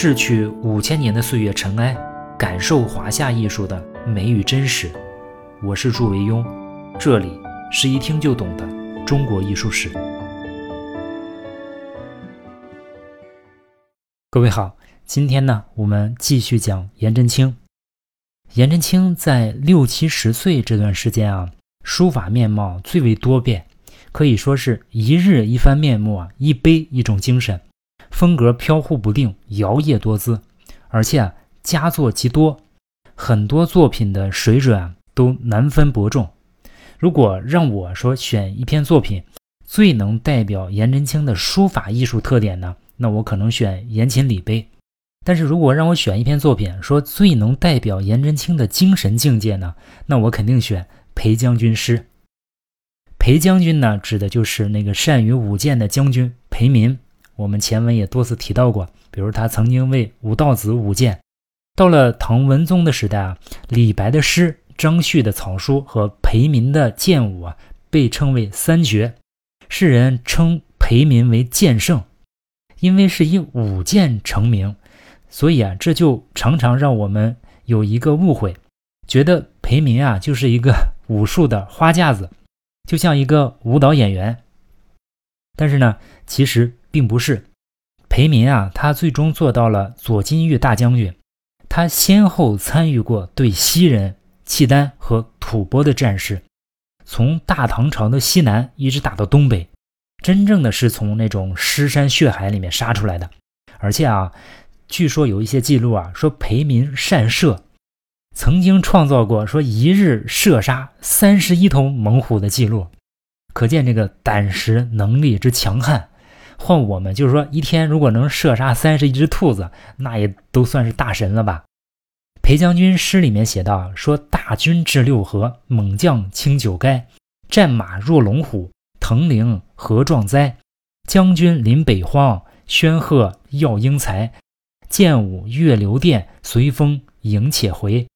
逝去五千年的岁月尘埃，感受华夏艺术的美与真实。我是祝维庸，这里是一听就懂的中国艺术史。各位好，今天呢，我们继续讲颜真卿。颜真卿在六七十岁这段时间啊，书法面貌最为多变，可以说是一日一番面目啊，一杯一种精神。风格飘忽不定，摇曳多姿，而且，佳作极多，很多作品的水准都难分伯仲。如果让我说选一篇作品最能代表颜真卿的书法艺术特点呢，那我可能选《颜勤礼碑》。但是如果让我选一篇作品说最能代表颜真卿的精神境界呢，那我肯定选《裴将军诗》。裴将军呢，指的就是那个善于舞剑的将军裴民。我们前文也多次提到过，比如他曾经为武道子舞剑。到了唐文宗的时代啊，李白的诗、张旭的草书和裴民的剑舞啊，被称为三绝。世人称裴民为剑圣，因为是以舞剑成名，所以啊，这就常常让我们有一个误会，觉得裴民啊就是一个武术的花架子，就像一个舞蹈演员。但是呢，其实。并不是裴民啊，他最终做到了左金玉大将军。他先后参与过对西人、契丹和吐蕃的战事，从大唐朝的西南一直打到东北，真正的是从那种尸山血海里面杀出来的。而且啊，据说有一些记录啊，说裴民善射，曾经创造过说一日射杀三十一头猛虎的记录，可见这个胆识能力之强悍。换我们就是说，一天如果能射杀三十一只兔子，那也都算是大神了吧？裴将军诗里面写道：“说大军至六合，猛将轻九垓，战马若龙虎，腾灵何壮哉？将军临北荒，宣赫耀英才。剑舞月流电，随风迎且回。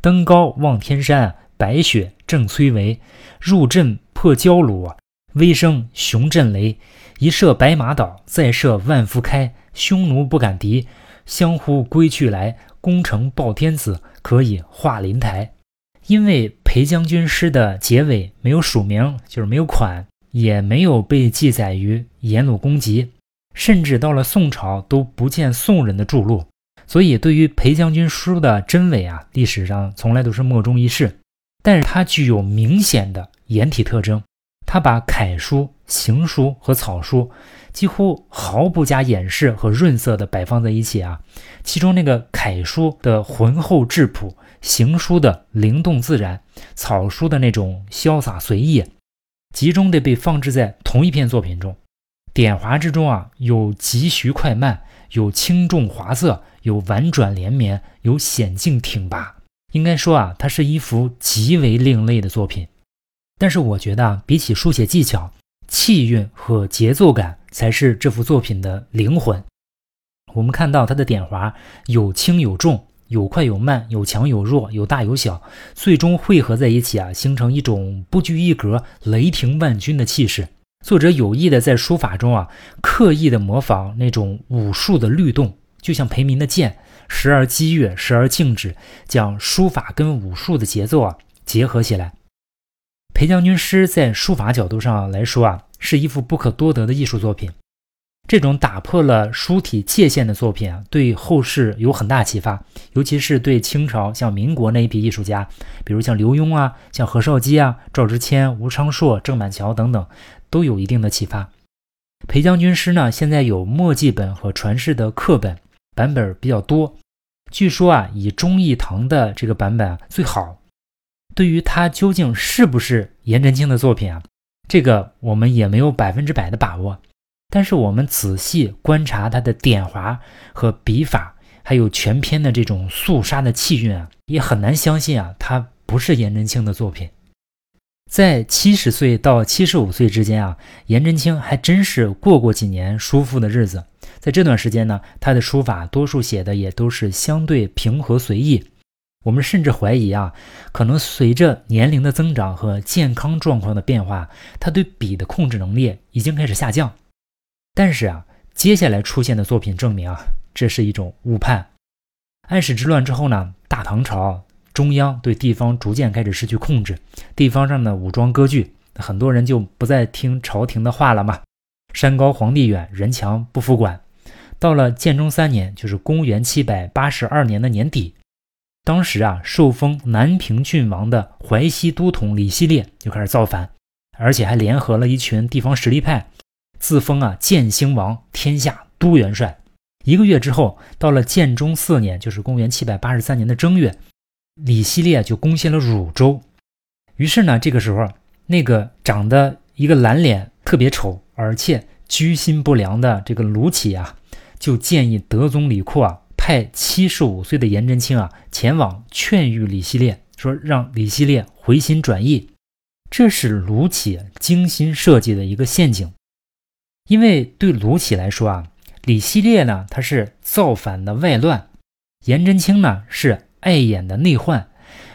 登高望天山，白雪正崔嵬。入阵破焦罗，威声雄震雷。”一射白马倒，再射万夫开。匈奴不敢敌，相呼归去来。攻城报天子，可以画灵台。因为裴将军诗的结尾没有署名，就是没有款，也没有被记载于《颜鲁公集》，甚至到了宋朝都不见宋人的著录，所以对于裴将军书的真伪啊，历史上从来都是莫衷一是。但是它具有明显的颜体特征。他把楷书、行书和草书几乎毫不加掩饰和润色的摆放在一起啊，其中那个楷书的浑厚质朴，行书的灵动自然，草书的那种潇洒随意，集中的被放置在同一篇作品中。点划之中啊，有急徐快慢，有轻重华色，有婉转连绵，有险境挺拔。应该说啊，它是一幅极为另类的作品。但是我觉得啊，比起书写技巧，气韵和节奏感才是这幅作品的灵魂。我们看到它的点划有轻有重，有快有慢，有强有弱，有大有小，最终汇合在一起啊，形成一种不拘一格、雷霆万钧的气势。作者有意的在书法中啊，刻意的模仿那种武术的律动，就像裴民的剑，时而激越，时而静止，将书法跟武术的节奏啊结合起来。裴将军诗在书法角度上来说啊，是一幅不可多得的艺术作品。这种打破了书体界限的作品啊，对后世有很大启发，尤其是对清朝像民国那一批艺术家，比如像刘墉啊、像何绍基啊、赵之谦、吴昌硕、郑板桥等等，都有一定的启发。裴将军诗呢，现在有墨迹本和传世的课本，版本比较多。据说啊，以忠义堂的这个版本最好。对于他究竟是不是颜真卿的作品啊，这个我们也没有百分之百的把握。但是我们仔细观察他的点划和笔法，还有全篇的这种肃杀的气韵啊，也很难相信啊，他不是颜真卿的作品。在七十岁到七十五岁之间啊，颜真卿还真是过过几年舒服的日子。在这段时间呢，他的书法多数写的也都是相对平和随意。我们甚至怀疑啊，可能随着年龄的增长和健康状况的变化，他对笔的控制能力已经开始下降。但是啊，接下来出现的作品证明啊，这是一种误判。安史之乱之后呢，大唐朝中央对地方逐渐开始失去控制，地方上的武装割据，很多人就不再听朝廷的话了嘛。山高皇帝远，人强不服管。到了建中三年，就是公元七百八十二年的年底，当时啊，受封南平郡王的淮西都统李希烈就开始造反，而且还联合了一群地方实力派，自封啊建兴王，天下都元帅。一个月之后，到了建中四年，就是公元七百八十三年的正月，李希烈就攻陷了汝州。于是呢，这个时候，那个长得一个蓝脸、特别丑，而且居心不良的这个卢杞啊。就建议德宗李阔啊，派七十五岁的颜真卿啊前往劝谕李希烈，说让李希烈回心转意。这是卢杞精心设计的一个陷阱，因为对卢杞来说啊，李希烈呢他是造反的外乱，颜真卿呢是碍眼的内患，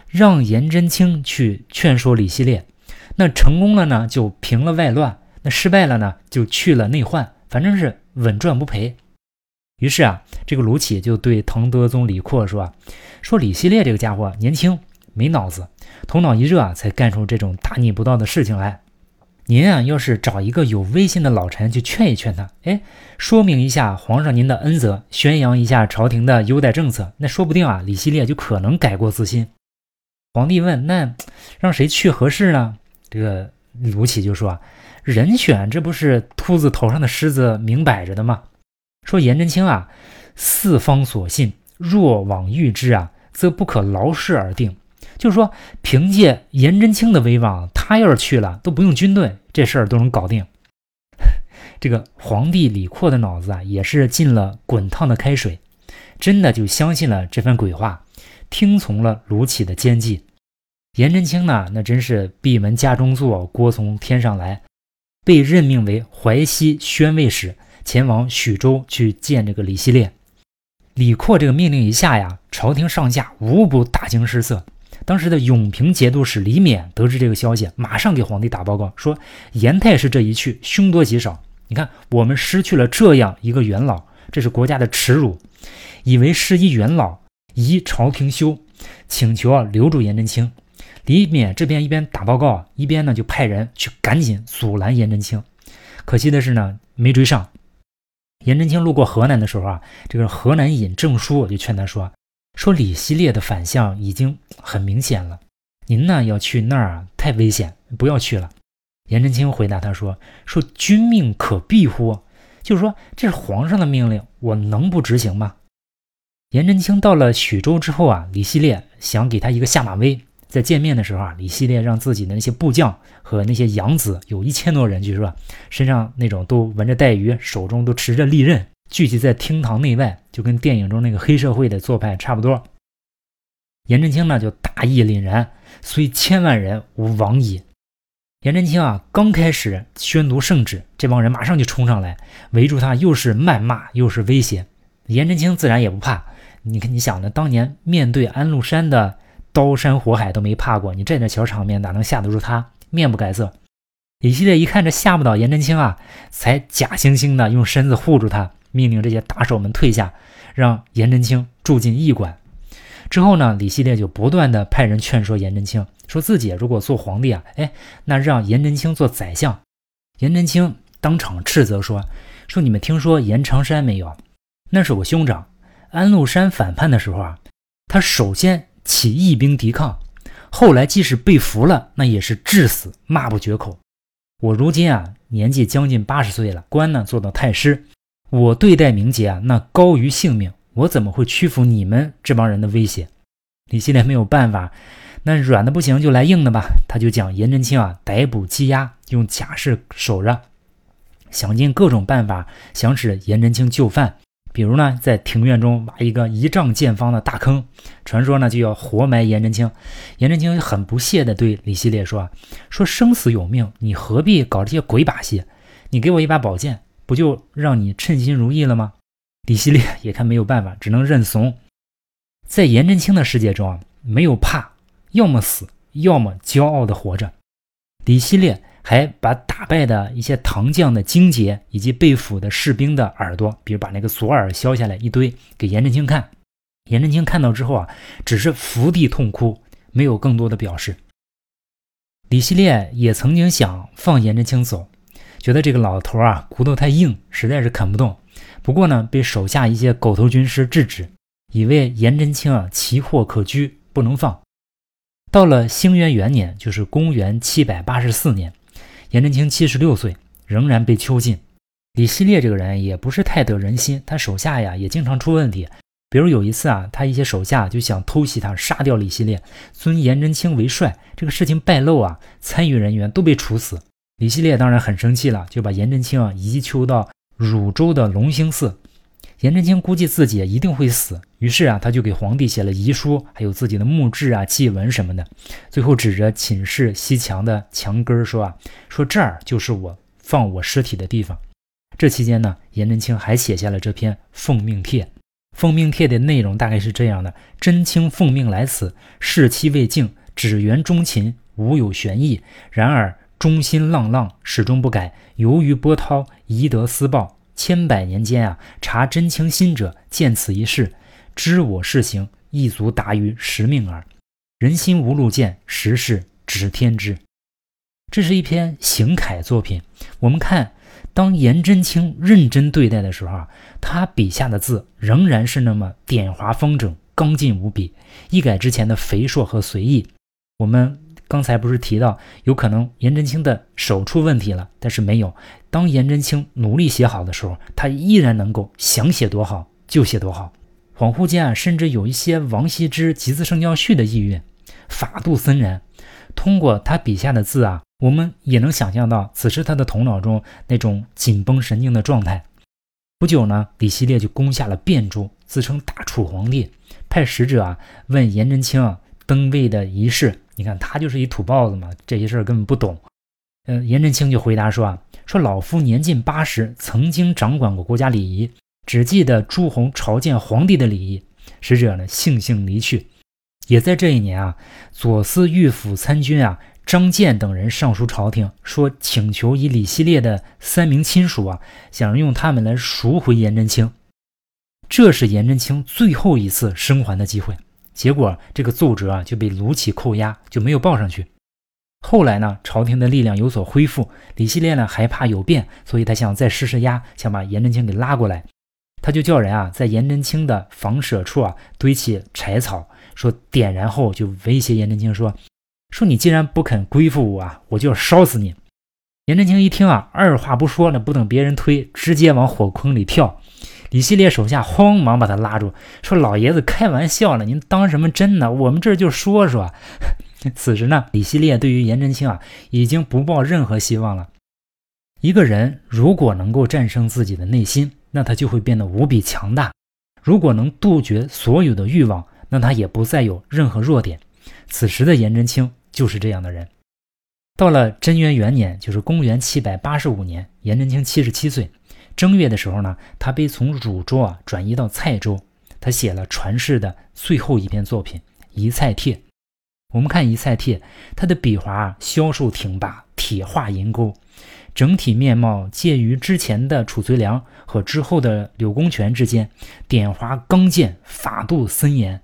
让颜真卿去劝说李希烈，那成功了呢就平了外乱，那失败了呢就去了内患，反正是稳赚不赔。于是啊，这个卢杞就对唐德宗李阔说：“，说李希烈这个家伙年轻没脑子，头脑一热啊，才干出这种大逆不道的事情来。您啊，要是找一个有威信的老臣去劝一劝他，哎，说明一下皇上您的恩泽，宣扬一下朝廷的优待政策，那说不定啊，李希烈就可能改过自新。”皇帝问：“那让谁去合适呢？”这个卢杞就说：“人选这不是秃子头上的虱子，明摆着的吗？”说颜真卿啊，四方所信，若往遇之啊，则不可劳师而定。就是说，凭借颜真卿的威望，他要是去了，都不用军队，这事儿都能搞定。这个皇帝李阔的脑子啊，也是进了滚烫的开水，真的就相信了这番鬼话，听从了卢杞的奸计。颜真卿呢，那真是闭门家中坐，锅从天上来，被任命为淮西宣慰使。前往徐州去见这个李希烈，李阔这个命令一下呀，朝廷上下无不大惊失色。当时的永平节度使李勉得知这个消息，马上给皇帝打报告说：“严太师这一去，凶多吉少。你看，我们失去了这样一个元老，这是国家的耻辱。以为是一元老，宜朝廷休，请求啊留住颜真卿。”李勉这边一边打报告，一边呢就派人去赶紧阻拦颜真卿。可惜的是呢，没追上。颜真卿路过河南的时候啊，这个河南尹郑叔就劝他说：“说李希烈的反向已经很明显了，您呢要去那儿啊太危险，不要去了。”颜真卿回答他说：“说君命可避乎？就是说这是皇上的命令，我能不执行吗？”颜真卿到了徐州之后啊，李希烈想给他一个下马威。在见面的时候啊，李希烈让自己的那些部将和那些养子有一千多人，据说身上那种都纹着带鱼，手中都持着利刃，聚集在厅堂内外，就跟电影中那个黑社会的做派差不多。颜真卿呢就大义凛然，虽千万人吾往矣。颜真卿啊刚开始宣读圣旨，这帮人马上就冲上来围住他，又是谩骂又是威胁。颜真卿自然也不怕，你看你想呢，当年面对安禄山的。刀山火海都没怕过，你这点小场面哪能吓得住他？面不改色。李希烈一看这吓不倒颜真卿啊，才假惺惺的用身子护住他，命令这些打手们退下，让颜真卿住进驿馆。之后呢，李希烈就不断的派人劝说颜真卿，说自己如果做皇帝啊，哎，那让颜真卿做宰相。颜真卿当场斥责说：“说你们听说颜长山没有？那是我兄长。安禄山反叛的时候啊，他首先。”起义兵抵抗，后来即使被俘了，那也是致死，骂不绝口。我如今啊，年纪将近八十岁了，官呢做到太师，我对待名节啊，那高于性命，我怎么会屈服你们这帮人的威胁？李希烈没有办法，那软的不行就来硬的吧，他就将颜真卿啊逮捕羁押，用假释守着，想尽各种办法想使颜真卿就范。比如呢，在庭院中挖一个一丈见方的大坑，传说呢就要活埋颜真卿。颜真卿很不屑地对李希烈说：“说生死有命，你何必搞这些鬼把戏？你给我一把宝剑，不就让你称心如意了吗？”李希烈也看没有办法，只能认怂。在颜真卿的世界中啊，没有怕，要么死，要么骄傲地活着。李希烈还把打败的一些唐将的荆节以及被俘的士兵的耳朵，比如把那个左耳削下来一堆给颜真卿看。颜真卿看到之后啊，只是伏地痛哭，没有更多的表示。李希烈也曾经想放颜真卿走，觉得这个老头啊骨头太硬，实在是啃不动。不过呢，被手下一些狗头军师制止，以为颜真卿啊奇货可居，不能放。到了兴元元年，就是公元七百八十四年，颜真卿七十六岁，仍然被囚禁。李希烈这个人也不是太得人心，他手下呀也经常出问题。比如有一次啊，他一些手下就想偷袭他，杀掉李希烈，尊颜真卿为帅。这个事情败露啊，参与人员都被处死。李希烈当然很生气了，就把颜真卿啊移囚到汝州的龙兴寺。颜真卿估计自己一定会死，于是啊，他就给皇帝写了遗书，还有自己的墓志啊、祭文什么的。最后指着寝室西墙的墙根说啊，说这儿就是我放我尸体的地方。这期间呢，颜真卿还写下了这篇奉命帖。奉命帖的内容大概是这样的：真卿奉命来此，事期未尽，只缘忠勤，无有悬意。然而忠心浪浪，始终不改。由于波涛，宜得私报。千百年间啊，察真卿心者，见此一事，知我事行，亦足达于十命耳。人心无路见，时事指天知。这是一篇行楷作品。我们看。当颜真卿认真对待的时候啊，他笔下的字仍然是那么点滑方整、刚劲无比，一改之前的肥硕和随意。我们刚才不是提到有可能颜真卿的手出问题了，但是没有。当颜真卿努力写好的时候，他依然能够想写多好就写多好。恍惚间啊，甚至有一些王羲之《集字圣教序》的意蕴，法度森然。通过他笔下的字啊。我们也能想象到，此时他的头脑中那种紧绷神经的状态。不久呢，李希烈就攻下了汴州，自称大楚皇帝，派使者啊问颜真卿啊登位的仪式。你看他就是一土包子嘛，这些事儿根本不懂。嗯，颜真卿就回答说啊，说老夫年近八十，曾经掌管过国家礼仪，只记得朱红朝见皇帝的礼仪。使者呢悻悻离去。也在这一年啊，左司御府参军啊。张建等人上书朝廷，说请求以李希烈的三名亲属啊，想用他们来赎回颜真卿。这是颜真卿最后一次生还的机会。结果这个奏折啊就被卢杞扣押，就没有报上去。后来呢，朝廷的力量有所恢复，李希烈呢还怕有变，所以他想再施施压，想把颜真卿给拉过来。他就叫人啊，在颜真卿的房舍处啊堆起柴草，说点燃后就威胁颜真卿说。说你既然不肯归附我啊，我就要烧死你！颜真卿一听啊，二话不说呢，不等别人推，直接往火坑里跳。李希烈手下慌忙把他拉住，说：“老爷子开玩笑了，您当什么真呢？我们这就说说。” 此时呢，李希烈对于颜真卿啊，已经不抱任何希望了。一个人如果能够战胜自己的内心，那他就会变得无比强大；如果能杜绝所有的欲望，那他也不再有任何弱点。此时的颜真卿。就是这样的人。到了贞元元年，就是公元七百八十五年，颜真卿七十七岁。正月的时候呢，他被从汝州啊转移到蔡州，他写了传世的最后一篇作品《遗蔡帖》。我们看《遗蔡帖》，他的笔划消瘦挺拔，铁画银钩，整体面貌介于之前的褚遂良和之后的柳公权之间，点划刚健，法度森严。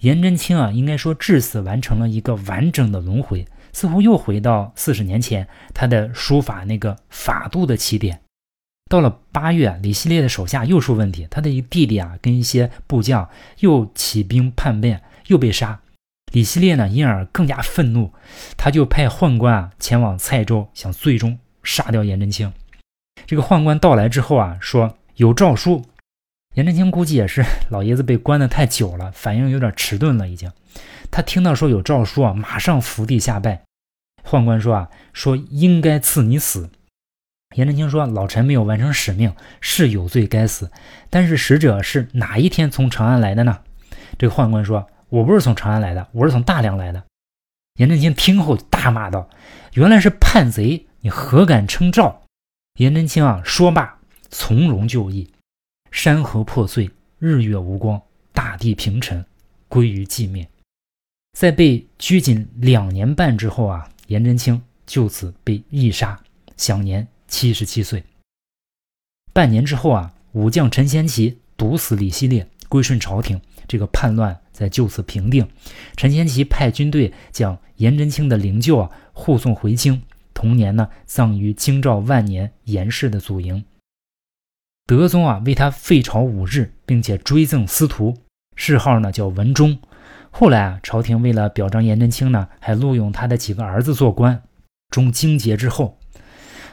颜真卿啊，应该说至此完成了一个完整的轮回，似乎又回到四十年前他的书法那个法度的起点。到了八月，李希烈的手下又出问题，他的一个弟弟啊，跟一些部将又起兵叛变，又被杀。李希烈呢，因而更加愤怒，他就派宦官啊前往蔡州，想最终杀掉颜真卿。这个宦官到来之后啊，说有诏书。颜真卿估计也是老爷子被关的太久了，反应有点迟钝了。已经，他听到说有诏书啊，马上伏地下拜。宦官说啊，说应该赐你死。颜真卿说，老臣没有完成使命，是有罪该死。但是使者是哪一天从长安来的呢？这个宦官说，我不是从长安来的，我是从大梁来的。颜真卿听后大骂道：“原来是叛贼，你何敢称赵？”颜真卿啊，说罢从容就义。山河破碎，日月无光，大地平沉，归于寂灭。在被拘禁两年半之后啊，颜真卿就此被缢杀，享年七十七岁。半年之后啊，武将陈先奇毒死李希烈，归顺朝廷，这个叛乱在就此平定。陈先奇派军队将颜真卿的灵柩啊护送回京，同年呢葬于京兆万年严氏的祖茔。德宗啊为他废朝五日，并且追赠司徒，谥号呢叫文忠。后来啊，朝廷为了表彰颜真卿呢，还录用他的几个儿子做官。中京节之后，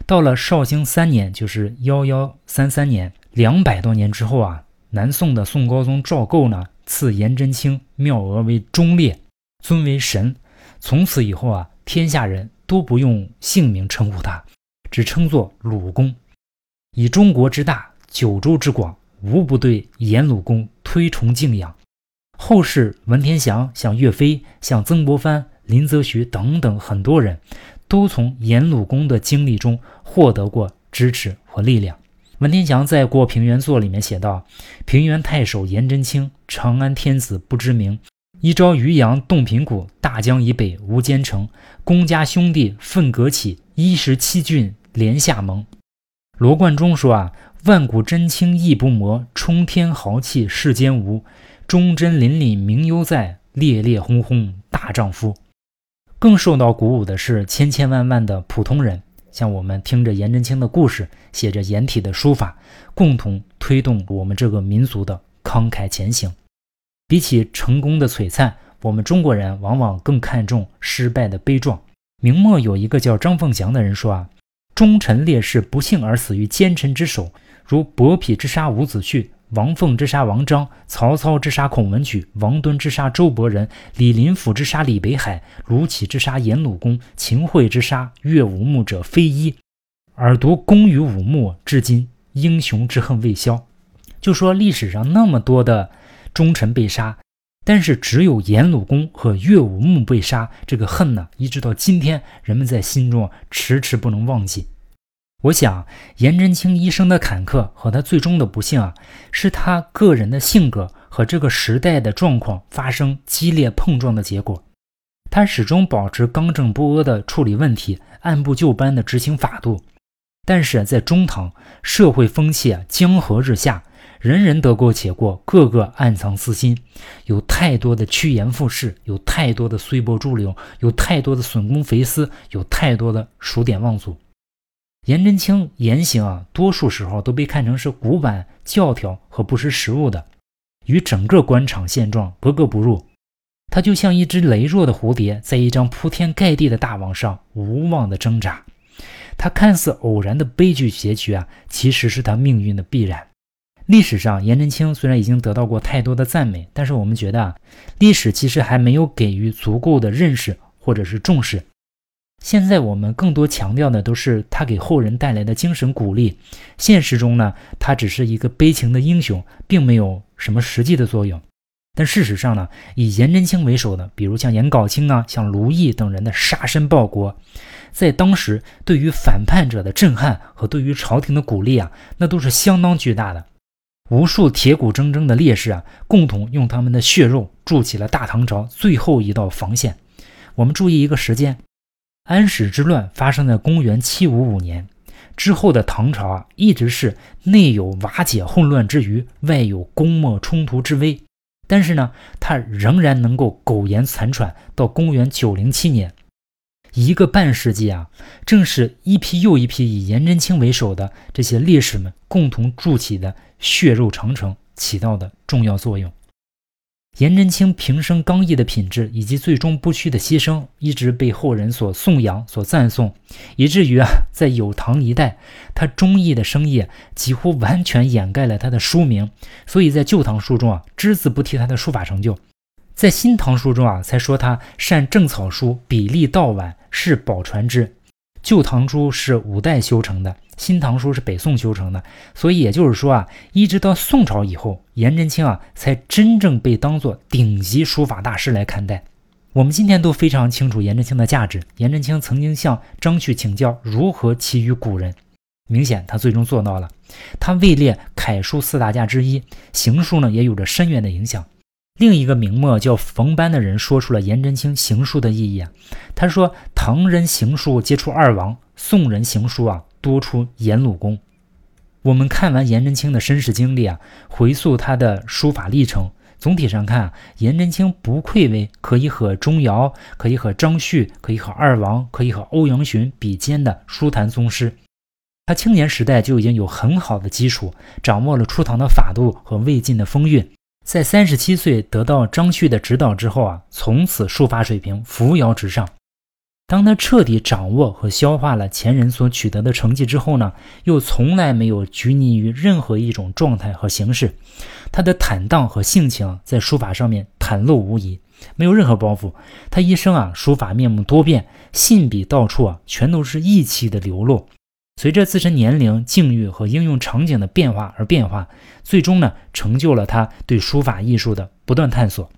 到了绍兴三年，就是幺幺三三年，两百多年之后啊，南宋的宋高宗赵构呢，赐颜真卿庙额为忠烈，尊为神。从此以后啊，天下人都不用姓名称呼他，只称作鲁公。以中国之大，九州之广，无不对颜鲁公推崇敬仰。后世文天祥、像岳飞、像曾国藩、林则徐等等很多人，都从颜鲁公的经历中获得过支持和力量。文天祥在《过平原作》里面写道：“平原太守颜真卿，长安天子不知名。一朝渔阳洞庭谷，大江以北无奸城。公家兄弟奋革起，一十七郡连下盟。”罗贯中说：“啊，万古真卿亦不磨，冲天豪气世间无。”忠贞凛凛名犹在，烈烈轰轰大丈夫。更受到鼓舞的是千千万万的普通人，像我们听着颜真卿的故事，写着颜体的书法，共同推动我们这个民族的慷慨前行。比起成功的璀璨，我们中国人往往更看重失败的悲壮。明末有一个叫张凤祥的人说啊，忠臣烈士不幸而死于奸臣之手，如薄皮之杀伍子胥。王凤之杀王章，曹操之杀孔文举，王敦之杀周伯仁，李林甫之杀李北海，卢杞之杀颜鲁公，秦桧之杀岳武穆者非一，而独公与武穆，至今英雄之恨未消。就说历史上那么多的忠臣被杀，但是只有颜鲁公和岳武穆被杀，这个恨呢，一直到今天，人们在心中迟迟不能忘记。我想，颜真卿一生的坎坷和他最终的不幸啊，是他个人的性格和这个时代的状况发生激烈碰撞的结果。他始终保持刚正不阿的处理问题，按部就班的执行法度。但是在中唐，社会风气啊江河日下，人人得过且过，个个暗藏私心，有太多的趋炎附势，有太多的随波逐流，有太多的损公肥私，有太多的数典忘祖。颜真卿言行啊，多数时候都被看成是古板、教条和不识时务的，与整个官场现状格格不入。他就像一只羸弱的蝴蝶，在一张铺天盖地的大网上无望的挣扎。他看似偶然的悲剧结局啊，其实是他命运的必然。历史上，颜真卿虽然已经得到过太多的赞美，但是我们觉得啊，历史其实还没有给予足够的认识或者是重视。现在我们更多强调的都是他给后人带来的精神鼓励。现实中呢，他只是一个悲情的英雄，并没有什么实际的作用。但事实上呢，以颜真卿为首的，比如像颜杲卿啊、像卢毅等人的杀身报国，在当时对于反叛者的震撼和对于朝廷的鼓励啊，那都是相当巨大的。无数铁骨铮铮的烈士啊，共同用他们的血肉筑起了大唐朝最后一道防线。我们注意一个时间。安史之乱发生在公元七五五年之后的唐朝啊，一直是内有瓦解混乱之余，外有公没冲突之危。但是呢，它仍然能够苟延残喘到公元九零七年，一个半世纪啊，正是一批又一批以颜真卿为首的这些烈士们共同筑起的血肉长城起到的重要作用。颜真卿平生刚毅的品质以及最终不屈的牺牲，一直被后人所颂扬、所赞颂，以至于啊，在有唐一代，他忠义的生业几乎完全掩盖了他的书名，所以在旧唐书中啊，只字不提他的书法成就；在新唐书中啊，才说他善正草书，笔力道婉，是宝传之。旧唐书是五代修成的。新唐书是北宋修成的，所以也就是说啊，一直到宋朝以后，颜真卿啊才真正被当作顶级书法大师来看待。我们今天都非常清楚颜真卿的价值。颜真卿曾经向张旭请教如何起于古人，明显他最终做到了。他位列楷书四大家之一，行书呢也有着深远的影响。另一个名末叫冯班的人说出了颜真卿行书的意义啊。他说：“唐人行书皆出二王，宋人行书啊多出颜鲁公。”我们看完颜真卿的身世经历啊，回溯他的书法历程，总体上看，颜真卿不愧为可以和钟繇、可以和张旭、可以和二王、可以和欧阳询比肩的书坛宗师。他青年时代就已经有很好的基础，掌握了初唐的法度和魏晋的风韵。在三十七岁得到张旭的指导之后啊，从此书法水平扶摇直上。当他彻底掌握和消化了前人所取得的成绩之后呢，又从来没有拘泥于任何一种状态和形式。他的坦荡和性情在书法上面袒露无遗，没有任何包袱。他一生啊，书法面目多变，信笔到处啊，全都是意气的流露。随着自身年龄、境遇和应用场景的变化而变化，最终呢，成就了他对书法艺术的不断探索。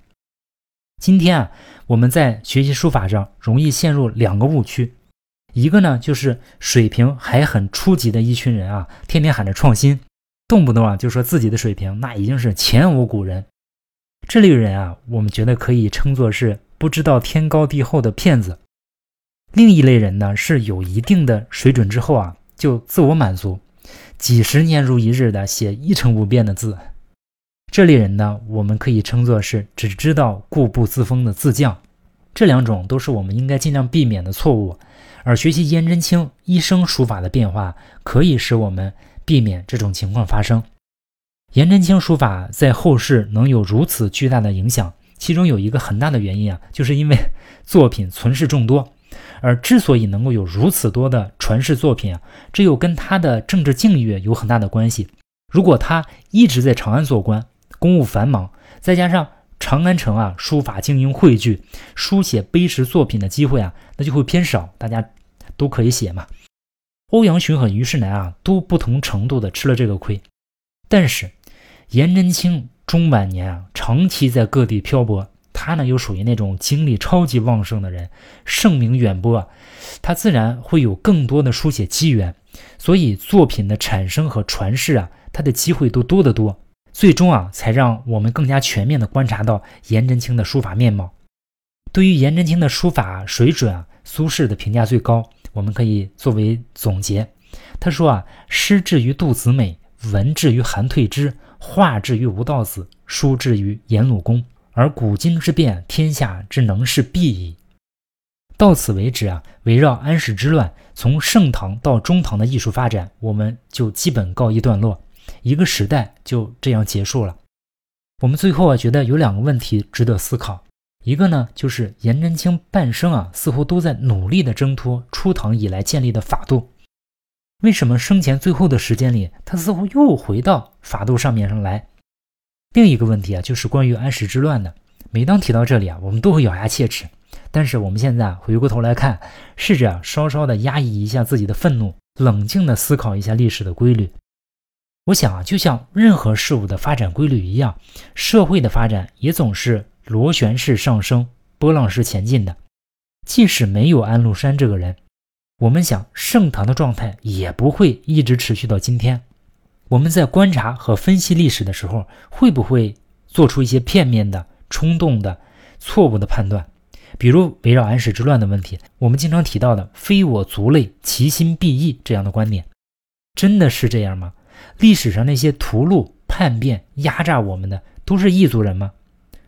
今天啊，我们在学习书法上容易陷入两个误区，一个呢就是水平还很初级的一群人啊，天天喊着创新，动不动啊就说自己的水平那已经是前无古人。这类人啊，我们觉得可以称作是不知道天高地厚的骗子。另一类人呢，是有一定的水准之后啊。就自我满足，几十年如一日的写一成不变的字，这类人呢，我们可以称作是只知道固步自封的自降。这两种都是我们应该尽量避免的错误。而学习颜真卿一生书法的变化，可以使我们避免这种情况发生。颜真卿书法在后世能有如此巨大的影响，其中有一个很大的原因啊，就是因为作品存世众多。而之所以能够有如此多的传世作品啊，这又跟他的政治境遇有很大的关系。如果他一直在长安做官，公务繁忙，再加上长安城啊书法精英汇聚，书写碑石作品的机会啊，那就会偏少。大家都可以写嘛。欧阳询和虞世南啊，都不同程度的吃了这个亏。但是颜真卿中晚年啊，长期在各地漂泊。他呢又属于那种精力超级旺盛的人，盛名远播啊，他自然会有更多的书写机缘，所以作品的产生和传世啊，他的机会都多得多。最终啊，才让我们更加全面的观察到颜真卿的书法面貌。对于颜真卿的书法水准啊，苏轼的评价最高，我们可以作为总结。他说啊，诗至于杜子美，文至于韩退之，画至于吴道子，书至于颜鲁公。而古今之变，天下之能事必矣。到此为止啊，围绕安史之乱从盛唐到中唐的艺术发展，我们就基本告一段落，一个时代就这样结束了。我们最后啊，觉得有两个问题值得思考。一个呢，就是颜真卿半生啊，似乎都在努力的挣脱初唐以来建立的法度，为什么生前最后的时间里，他似乎又回到法度上面上来？另一个问题啊，就是关于安史之乱的。每当提到这里啊，我们都会咬牙切齿。但是我们现在啊回过头来看，试着稍稍的压抑一下自己的愤怒，冷静的思考一下历史的规律。我想啊，就像任何事物的发展规律一样，社会的发展也总是螺旋式上升、波浪式前进的。即使没有安禄山这个人，我们想盛唐的状态也不会一直持续到今天。我们在观察和分析历史的时候，会不会做出一些片面的、冲动的、错误的判断？比如围绕安史之乱的问题，我们经常提到的“非我族类，其心必异”这样的观点，真的是这样吗？历史上那些屠戮、叛变、压榨我们的，都是异族人吗？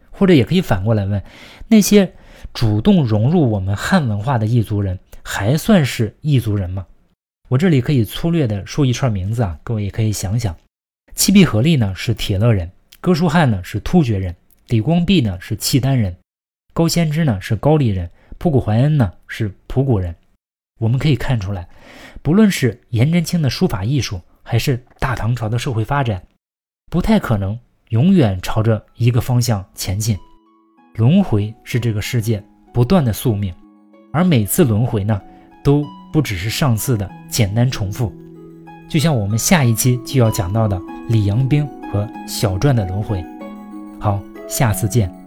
或者也可以反过来问，那些主动融入我们汉文化的异族人，还算是异族人吗？我这里可以粗略的说一串名字啊，各位也可以想想：契必合力呢是铁勒人，哥舒翰呢是突厥人，李光弼呢是契丹人，高仙芝呢是高丽人，仆古怀恩呢是仆古人。我们可以看出来，不论是颜真卿的书法艺术，还是大唐朝的社会发展，不太可能永远朝着一个方向前进。轮回是这个世界不断的宿命，而每次轮回呢，都。不只是上次的简单重复，就像我们下一期就要讲到的李阳冰和小篆的轮回。好，下次见。